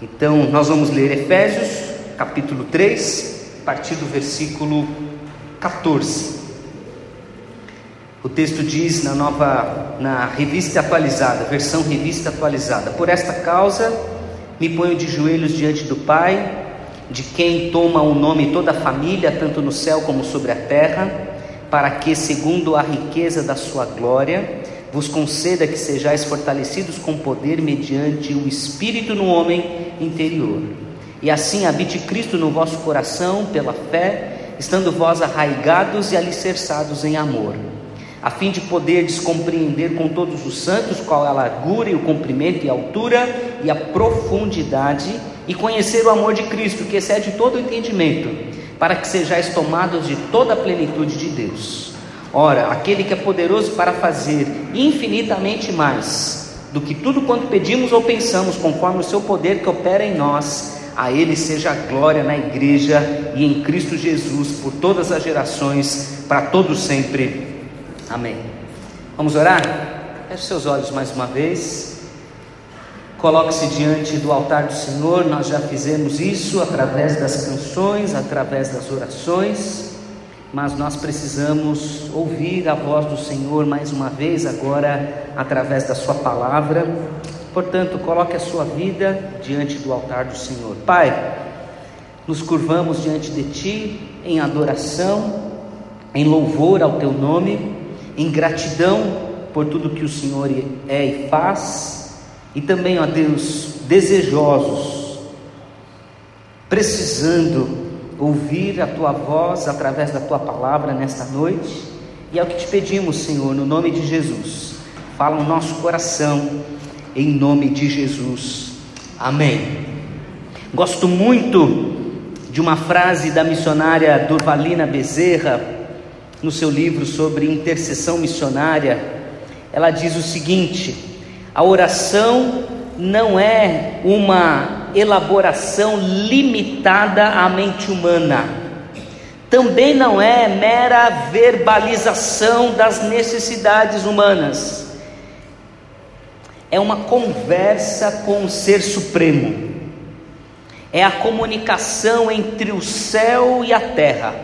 Então, nós vamos ler Efésios, capítulo 3, a partir do versículo 14. O texto diz na nova, na revista atualizada, versão revista atualizada: Por esta causa me ponho de joelhos diante do Pai, de quem toma o nome toda a família, tanto no céu como sobre a terra, para que, segundo a riqueza da sua glória, vos conceda que sejais fortalecidos com poder mediante o Espírito no homem interior. E assim habite Cristo no vosso coração pela fé, estando vós arraigados e alicerçados em amor a fim de poderdes compreender com todos os santos qual é a largura e o comprimento e a altura e a profundidade, e conhecer o amor de Cristo, que excede todo o entendimento, para que sejais tomados de toda a plenitude de Deus. Ora, aquele que é poderoso para fazer infinitamente mais do que tudo quanto pedimos ou pensamos, conforme o seu poder que opera em nós, a Ele seja a glória na igreja e em Cristo Jesus por todas as gerações, para todos sempre. Amém. Vamos orar? Feche seus olhos mais uma vez. Coloque-se diante do altar do Senhor. Nós já fizemos isso através das canções, através das orações, mas nós precisamos ouvir a voz do Senhor mais uma vez, agora através da Sua palavra. Portanto, coloque a sua vida diante do altar do Senhor. Pai, nos curvamos diante de Ti em adoração, em louvor ao Teu nome em gratidão por tudo que o Senhor é e faz, e também, ó Deus, desejosos, precisando ouvir a tua voz através da tua palavra nesta noite, e é o que te pedimos, Senhor, no nome de Jesus. Fala o nosso coração, em nome de Jesus. Amém. Gosto muito de uma frase da missionária Durvalina Bezerra, no seu livro sobre intercessão missionária, ela diz o seguinte: a oração não é uma elaboração limitada à mente humana, também não é mera verbalização das necessidades humanas, é uma conversa com o Ser Supremo, é a comunicação entre o céu e a terra.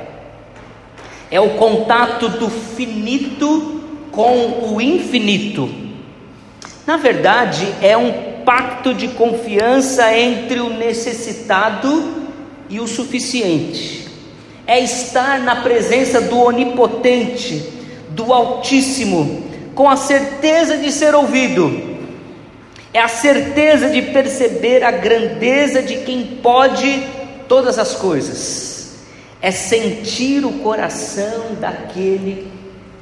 É o contato do finito com o infinito. Na verdade, é um pacto de confiança entre o necessitado e o suficiente. É estar na presença do onipotente, do Altíssimo, com a certeza de ser ouvido. É a certeza de perceber a grandeza de quem pode todas as coisas é sentir o coração daquele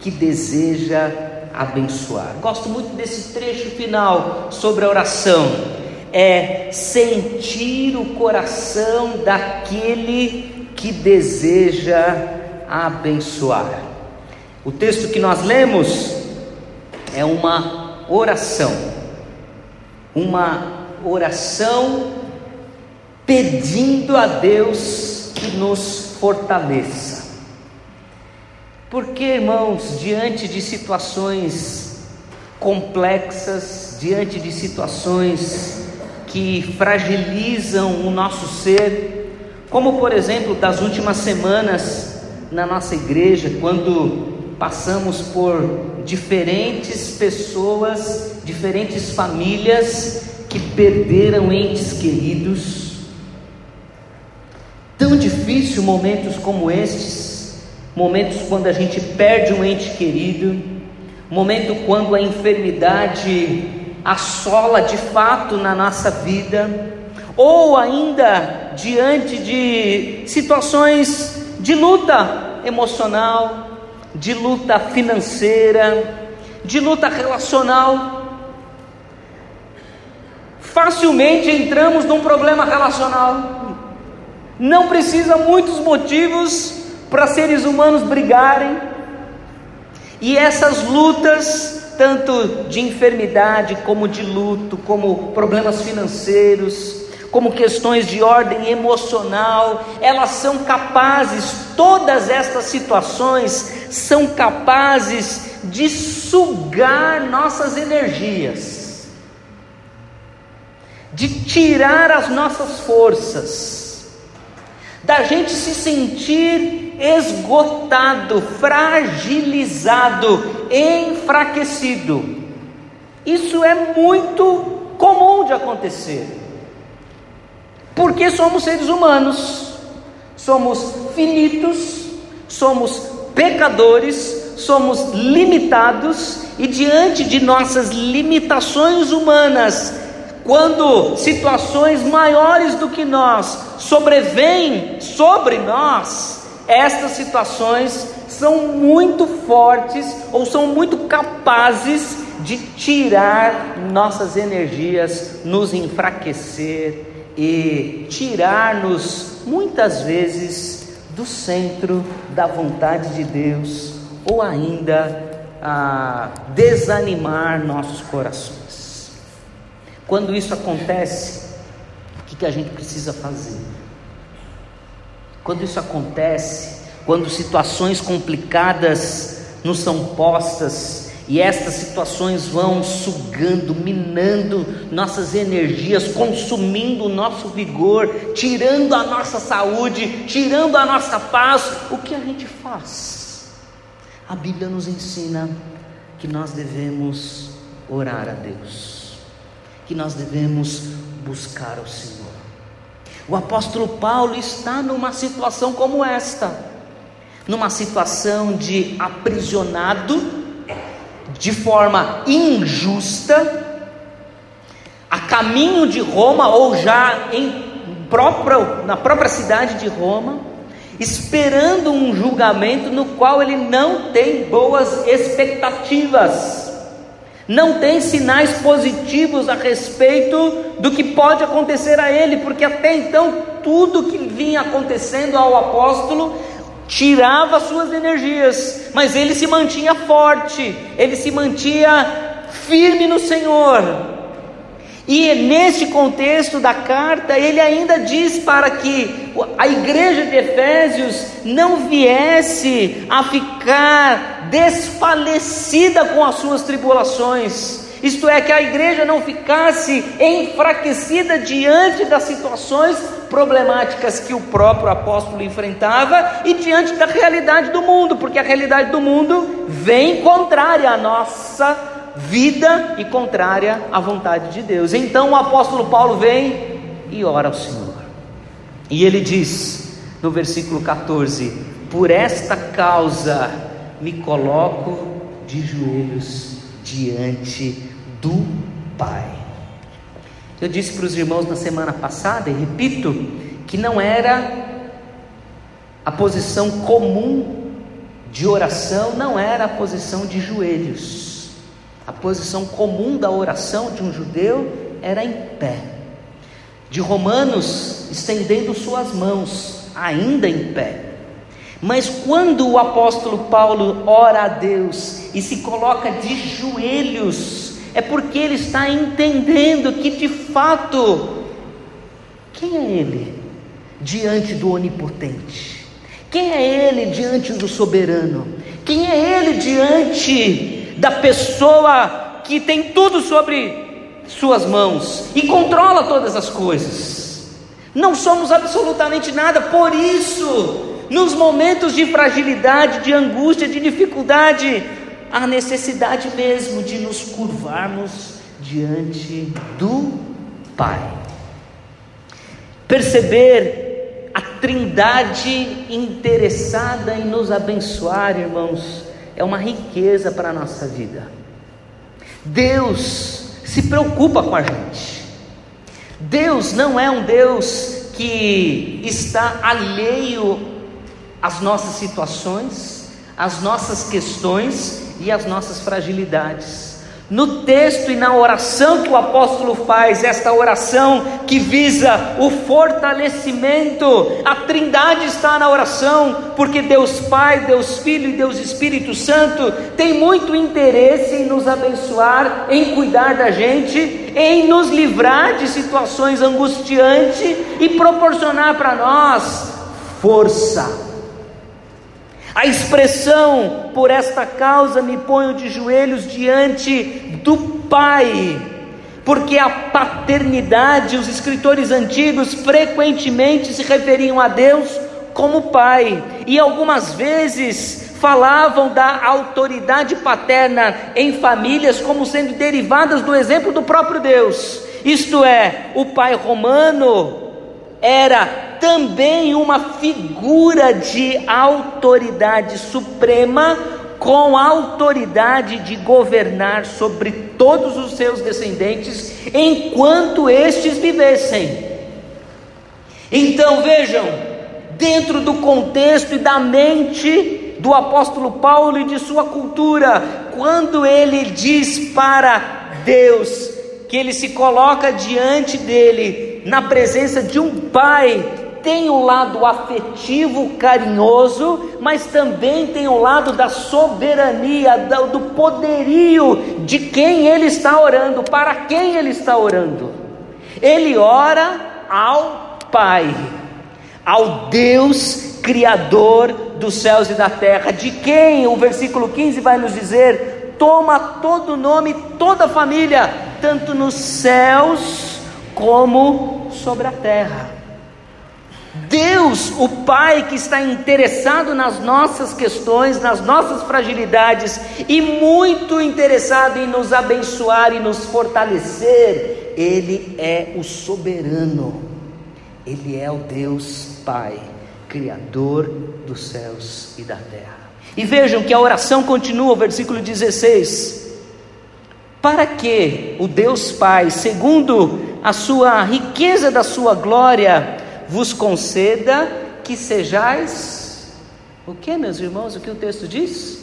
que deseja abençoar. Gosto muito desse trecho final sobre a oração. É sentir o coração daquele que deseja abençoar. O texto que nós lemos é uma oração, uma oração pedindo a Deus que nos fortaleça. Porque, irmãos, diante de situações complexas, diante de situações que fragilizam o nosso ser, como por exemplo das últimas semanas na nossa igreja, quando passamos por diferentes pessoas, diferentes famílias que perderam entes queridos, Tão difícil momentos como estes, momentos quando a gente perde um ente querido, momento quando a enfermidade assola de fato na nossa vida, ou ainda diante de situações de luta emocional, de luta financeira, de luta relacional. Facilmente entramos num problema relacional. Não precisa muitos motivos para seres humanos brigarem. E essas lutas, tanto de enfermidade, como de luto, como problemas financeiros, como questões de ordem emocional, elas são capazes, todas estas situações são capazes de sugar nossas energias de tirar as nossas forças, da gente se sentir esgotado, fragilizado, enfraquecido. Isso é muito comum de acontecer, porque somos seres humanos, somos finitos, somos pecadores, somos limitados e diante de nossas limitações humanas, quando situações maiores do que nós sobrevêm sobre nós, estas situações são muito fortes ou são muito capazes de tirar nossas energias, nos enfraquecer e tirar-nos muitas vezes do centro da vontade de Deus ou ainda a desanimar nossos corações. Quando isso acontece, o que, que a gente precisa fazer? Quando isso acontece, quando situações complicadas nos são postas e estas situações vão sugando, minando nossas energias, consumindo o nosso vigor, tirando a nossa saúde, tirando a nossa paz, o que a gente faz? A Bíblia nos ensina que nós devemos orar a Deus, que nós devemos buscar o Senhor. O apóstolo Paulo está numa situação como esta, numa situação de aprisionado, de forma injusta, a caminho de Roma ou já em próprio, na própria cidade de Roma esperando um julgamento no qual ele não tem boas expectativas, não tem sinais positivos a respeito do que pode acontecer a ele, porque até então tudo que vinha acontecendo ao apóstolo tirava suas energias, mas ele se mantinha forte, ele se mantinha firme no Senhor. E neste contexto da carta, ele ainda diz para que a igreja de Efésios não viesse a ficar desfalecida com as suas tribulações, isto é, que a igreja não ficasse enfraquecida diante das situações problemáticas que o próprio apóstolo enfrentava e diante da realidade do mundo, porque a realidade do mundo vem contrária à nossa vida e contrária à vontade de Deus. Então o apóstolo Paulo vem e ora ao Senhor. E ele diz no versículo 14: Por esta causa me coloco de joelhos diante do Pai. Eu disse para os irmãos na semana passada, e repito, que não era a posição comum de oração, não era a posição de joelhos. A posição comum da oração de um judeu era em pé. De Romanos, estendendo suas mãos, ainda em pé. Mas quando o apóstolo Paulo ora a Deus e se coloca de joelhos, é porque ele está entendendo que de fato, quem é ele diante do onipotente? Quem é ele diante do soberano? Quem é ele diante da pessoa que tem tudo sobre suas mãos e controla todas as coisas. Não somos absolutamente nada, por isso, nos momentos de fragilidade, de angústia, de dificuldade, há necessidade mesmo de nos curvarmos diante do Pai. Perceber a Trindade interessada em nos abençoar, irmãos, é uma riqueza para a nossa vida. Deus se preocupa com a gente. Deus não é um Deus que está alheio às nossas situações, às nossas questões e às nossas fragilidades. No texto e na oração que o apóstolo faz, esta oração que visa o fortalecimento, a Trindade está na oração, porque Deus Pai, Deus Filho e Deus Espírito Santo tem muito interesse em nos abençoar, em cuidar da gente, em nos livrar de situações angustiantes e proporcionar para nós força a expressão por esta causa me ponho de joelhos diante do Pai porque a paternidade, os escritores antigos frequentemente se referiam a Deus como Pai, e algumas vezes falavam da autoridade paterna em famílias como sendo derivadas do exemplo do próprio Deus. Isto é, o pai romano era também uma figura de autoridade suprema com autoridade de governar sobre todos os seus descendentes enquanto estes vivessem. Então vejam, dentro do contexto e da mente do apóstolo Paulo e de sua cultura, quando ele diz para Deus que ele se coloca diante dele na presença de um pai tem um lado afetivo, carinhoso, mas também tem um lado da soberania, do poderio de quem ele está orando, para quem ele está orando. Ele ora ao Pai, ao Deus Criador dos céus e da terra, de quem o versículo 15 vai nos dizer: toma todo nome, toda família, tanto nos céus como sobre a terra. Deus, o Pai que está interessado nas nossas questões, nas nossas fragilidades e muito interessado em nos abençoar e nos fortalecer, Ele é o soberano, Ele é o Deus Pai, Criador dos céus e da terra. E vejam que a oração continua, versículo 16: Para que o Deus Pai, segundo a sua riqueza da sua glória, vos conceda que sejais o que, meus irmãos? O que o texto diz?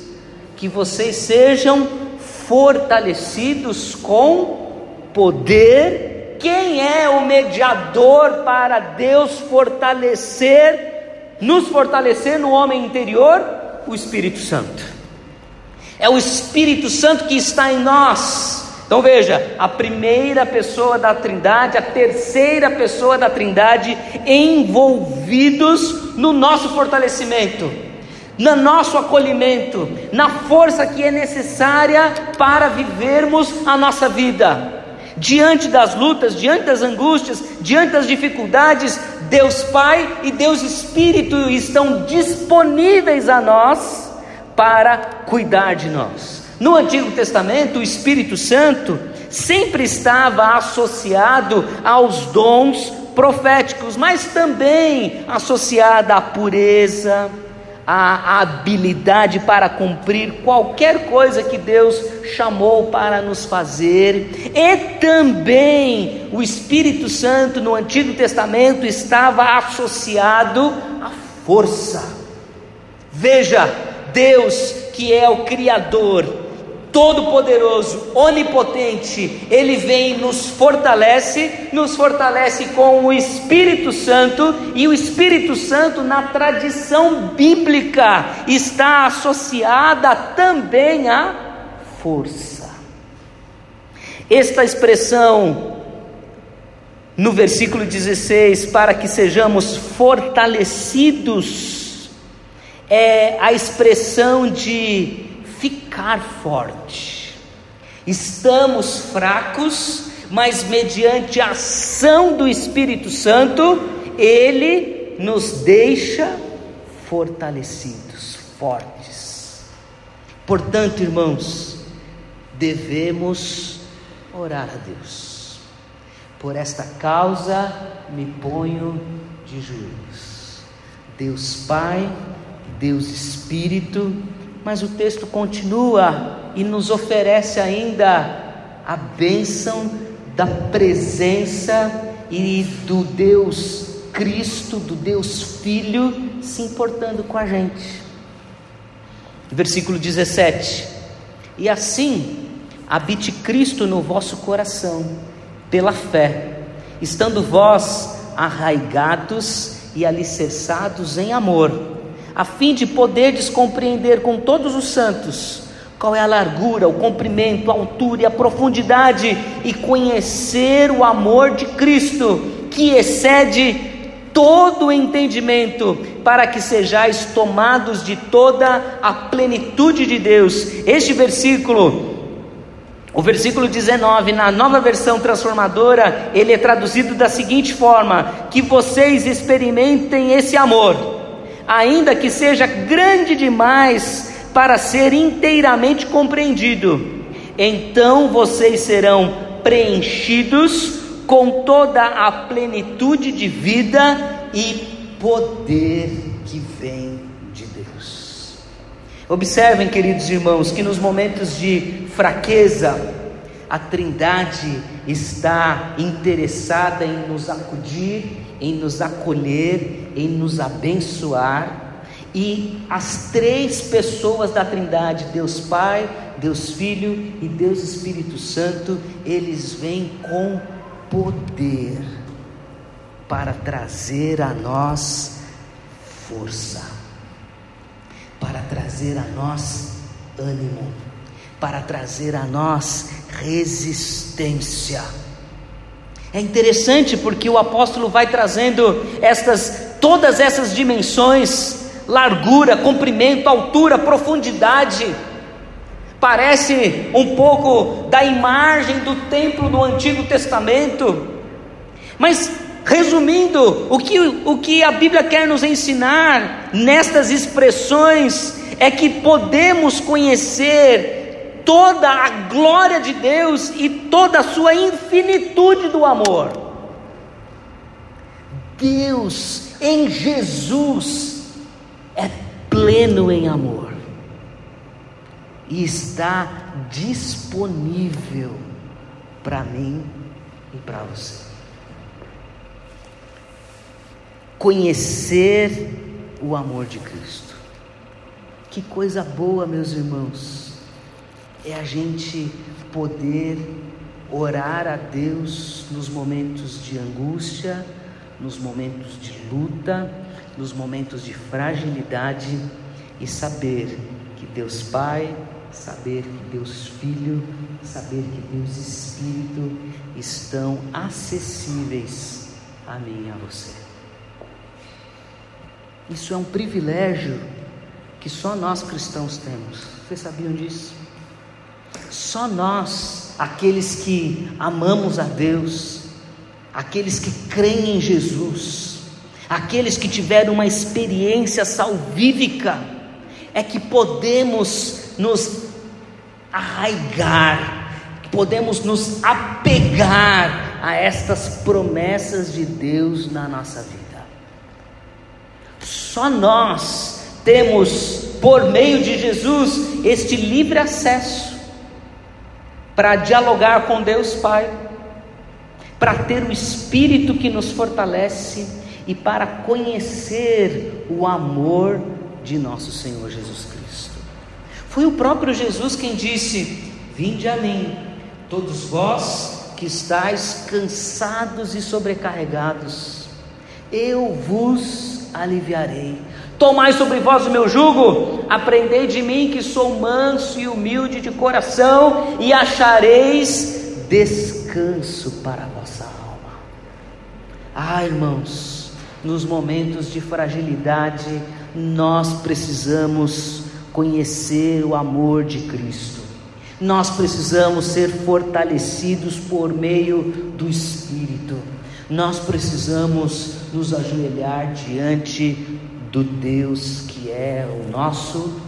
Que vocês sejam fortalecidos com poder. Quem é o mediador para Deus fortalecer, nos fortalecer no homem interior? O Espírito Santo. É o Espírito Santo que está em nós então veja, a primeira pessoa da Trindade, a terceira pessoa da Trindade envolvidos no nosso fortalecimento, no nosso acolhimento, na força que é necessária para vivermos a nossa vida. Diante das lutas, diante das angústias, diante das dificuldades, Deus Pai e Deus Espírito estão disponíveis a nós para cuidar de nós. No Antigo Testamento, o Espírito Santo sempre estava associado aos dons proféticos, mas também associada à pureza, à habilidade para cumprir qualquer coisa que Deus chamou para nos fazer, e também o Espírito Santo no Antigo Testamento estava associado à força. Veja, Deus que é o Criador, Todo-Poderoso, Onipotente, Ele vem nos fortalece, nos fortalece com o Espírito Santo, e o Espírito Santo, na tradição bíblica, está associada também à força. Esta expressão, no versículo 16, para que sejamos fortalecidos, é a expressão de ficar forte. Estamos fracos, mas mediante a ação do Espírito Santo, ele nos deixa fortalecidos, fortes. Portanto, irmãos, devemos orar a Deus. Por esta causa me ponho de joelhos. Deus Pai, Deus Espírito, mas o texto continua e nos oferece ainda a bênção da presença e do Deus Cristo, do Deus Filho, se importando com a gente. Versículo 17: E assim habite Cristo no vosso coração, pela fé, estando vós arraigados e alicerçados em amor a fim de poderdes compreender com todos os santos qual é a largura, o comprimento, a altura e a profundidade, e conhecer o amor de Cristo, que excede todo o entendimento, para que sejais tomados de toda a plenitude de Deus. Este versículo O versículo 19, na nova versão transformadora, ele é traduzido da seguinte forma: que vocês experimentem esse amor, ainda que seja grande demais para ser inteiramente compreendido. Então vocês serão preenchidos com toda a plenitude de vida e poder que vem de Deus. Observem, queridos irmãos, que nos momentos de fraqueza, a Trindade está interessada em nos acudir, em nos acolher, em nos abençoar. E as três pessoas da Trindade, Deus Pai, Deus Filho e Deus Espírito Santo, eles vêm com poder para trazer a nós força, para trazer a nós ânimo, para trazer a nós resistência. É interessante porque o apóstolo vai trazendo estas todas essas dimensões, largura, comprimento, altura, profundidade. Parece um pouco da imagem do templo do Antigo Testamento. Mas resumindo, o que, o que a Bíblia quer nos ensinar nestas expressões é que podemos conhecer toda a glória de Deus e toda a sua infinitude do amor. Deus em Jesus é pleno em amor e está disponível para mim e para você. Conhecer o amor de Cristo. Que coisa boa, meus irmãos é a gente poder orar a Deus nos momentos de angústia, nos momentos de luta, nos momentos de fragilidade e saber que Deus Pai, saber que Deus Filho, saber que Deus Espírito estão acessíveis a mim e a você. Isso é um privilégio que só nós cristãos temos. Vocês sabiam disso? Só nós, aqueles que amamos a Deus, aqueles que creem em Jesus, aqueles que tiveram uma experiência salvífica, é que podemos nos arraigar, podemos nos apegar a estas promessas de Deus na nossa vida. Só nós temos, por meio de Jesus, este livre acesso para dialogar com Deus Pai, para ter o Espírito que nos fortalece e para conhecer o amor de nosso Senhor Jesus Cristo. Foi o próprio Jesus quem disse: Vinde a mim, todos vós que estáis cansados e sobrecarregados, eu vos aliviarei. Tomai sobre vós o meu jugo, aprendei de mim que sou manso e humilde de coração, e achareis descanso para a vossa alma. Ah, irmãos, nos momentos de fragilidade, nós precisamos conhecer o amor de Cristo. Nós precisamos ser fortalecidos por meio do Espírito. Nós precisamos nos ajoelhar diante do Deus que é o nosso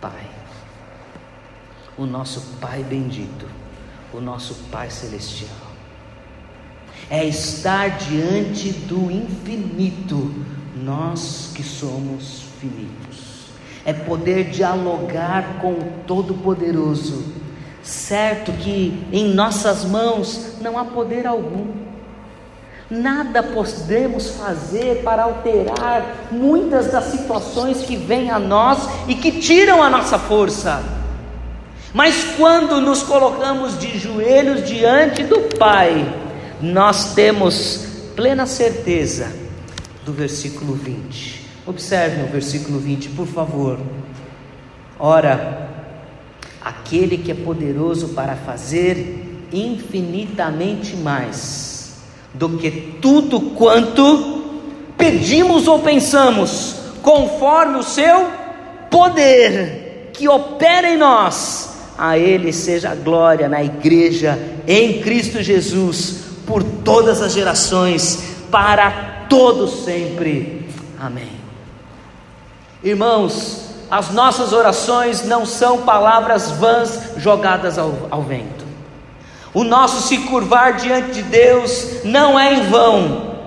Pai, o nosso Pai bendito, o nosso Pai celestial. É estar diante do infinito, nós que somos finitos. É poder dialogar com o Todo-Poderoso, certo que em nossas mãos não há poder algum Nada podemos fazer para alterar muitas das situações que vêm a nós e que tiram a nossa força. Mas quando nos colocamos de joelhos diante do Pai, nós temos plena certeza do versículo 20. Observem o versículo 20, por favor. Ora, aquele que é poderoso para fazer infinitamente mais do que tudo quanto pedimos ou pensamos, conforme o seu poder que opera em nós. A Ele seja a glória na igreja, em Cristo Jesus, por todas as gerações, para todos sempre. Amém. Irmãos, as nossas orações não são palavras vãs jogadas ao, ao vento. O nosso se curvar diante de Deus não é em vão.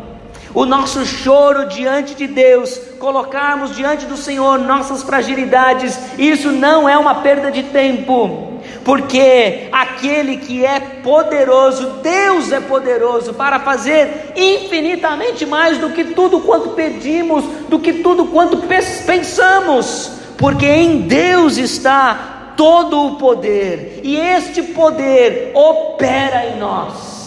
O nosso choro diante de Deus, colocarmos diante do Senhor nossas fragilidades, isso não é uma perda de tempo, porque aquele que é poderoso, Deus é poderoso para fazer infinitamente mais do que tudo quanto pedimos, do que tudo quanto pensamos, porque em Deus está todo o poder, e este poder opera em nós.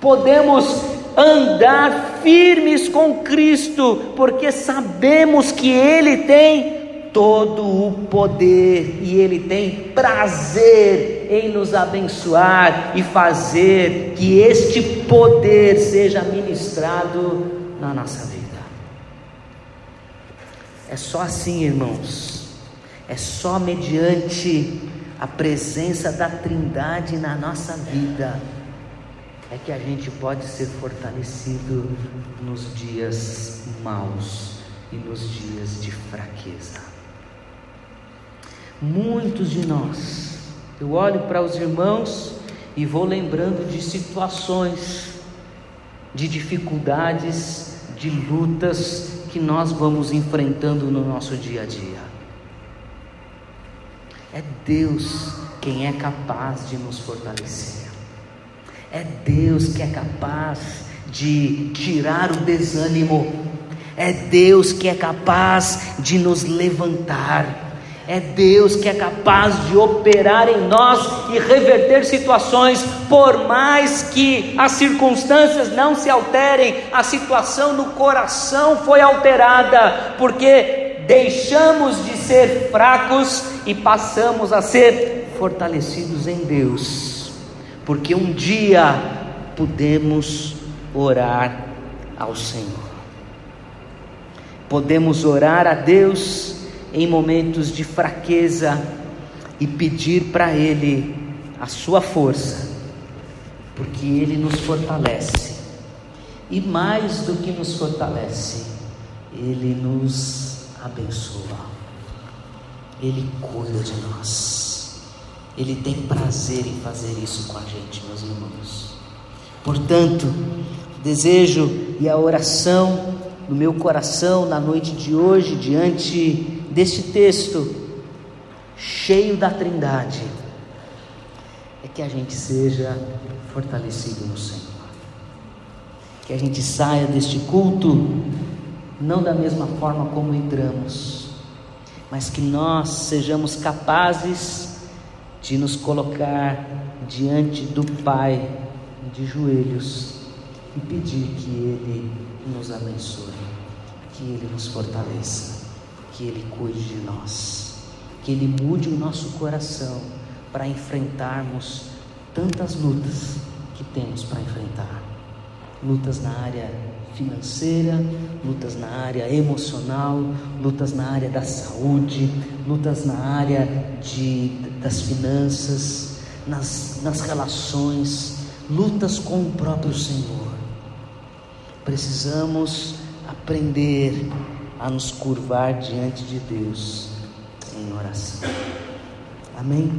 Podemos andar firmes com Cristo, porque sabemos que Ele tem todo o poder e Ele tem prazer em nos abençoar e fazer que este poder seja ministrado na nossa vida. É só assim, irmãos, é só mediante a presença da Trindade na nossa vida é que a gente pode ser fortalecido nos dias maus e nos dias de fraqueza. Muitos de nós, eu olho para os irmãos e vou lembrando de situações, de dificuldades, de lutas que nós vamos enfrentando no nosso dia a dia. É Deus quem é capaz de nos fortalecer. É Deus que é capaz de tirar o desânimo. É Deus que é capaz de nos levantar. É Deus que é capaz de operar em nós e reverter situações, por mais que as circunstâncias não se alterem, a situação no coração foi alterada, porque deixamos de ser fracos e passamos a ser fortalecidos em Deus porque um dia podemos orar ao Senhor. Podemos orar a Deus em momentos de fraqueza e pedir para Ele a sua força, porque Ele nos fortalece. E mais do que nos fortalece, Ele nos abençoa. Ele cuida de nós. Ele tem prazer em fazer isso com a gente, meus irmãos. Portanto, o desejo e a oração no meu coração na noite de hoje, diante deste texto, cheio da Trindade, é que a gente seja fortalecido no Senhor. Que a gente saia deste culto não da mesma forma como entramos, mas que nós sejamos capazes de nos colocar diante do Pai de joelhos e pedir que Ele nos abençoe, que Ele nos fortaleça, que Ele cuide de nós, que Ele mude o nosso coração para enfrentarmos tantas lutas que temos para enfrentar. Lutas na área financeira, lutas na área emocional, lutas na área da saúde, lutas na área de, das finanças, nas, nas relações, lutas com o próprio Senhor. Precisamos aprender a nos curvar diante de Deus em oração. Amém?